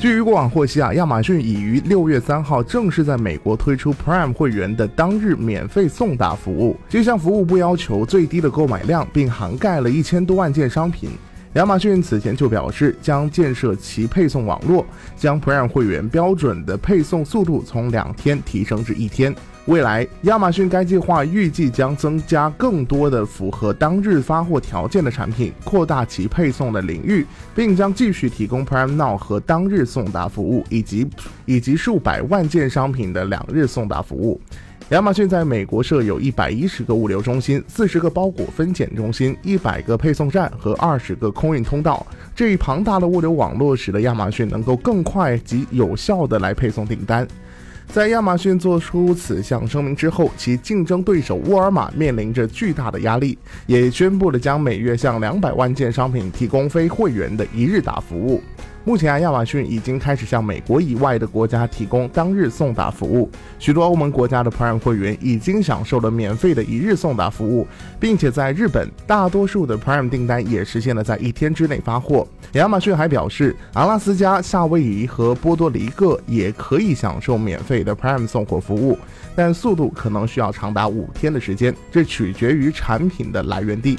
据于过往获悉啊，亚马逊已于六月三号正式在美国推出 Prime 会员的当日免费送达服务。这项服务不要求最低的购买量，并涵盖了一千多万件商品。亚马逊此前就表示，将建设其配送网络，将 Prime 会员标准的配送速度从两天提升至一天。未来，亚马逊该计划预计将增加更多的符合当日发货条件的产品，扩大其配送的领域，并将继续提供 Prime Now 和当日送达服务，以及以及数百万件商品的两日送达服务。亚马逊在美国设有一百一十个物流中心、四十个包裹分拣中心、一百个配送站和二十个空运通道。这一庞大的物流网络使得亚马逊能够更快及有效地来配送订单。在亚马逊做出此项声明之后，其竞争对手沃尔玛面临着巨大的压力，也宣布了将每月向两百万件商品提供非会员的一日达服务。目前啊，亚马逊已经开始向美国以外的国家提供当日送达服务。许多欧盟国家的 Prime 会员已经享受了免费的一日送达服务，并且在日本，大多数的 Prime 订单也实现了在一天之内发货。亚马逊还表示，阿拉斯加、夏威夷和波多黎各也可以享受免费的 Prime 送货服务，但速度可能需要长达五天的时间，这取决于产品的来源地。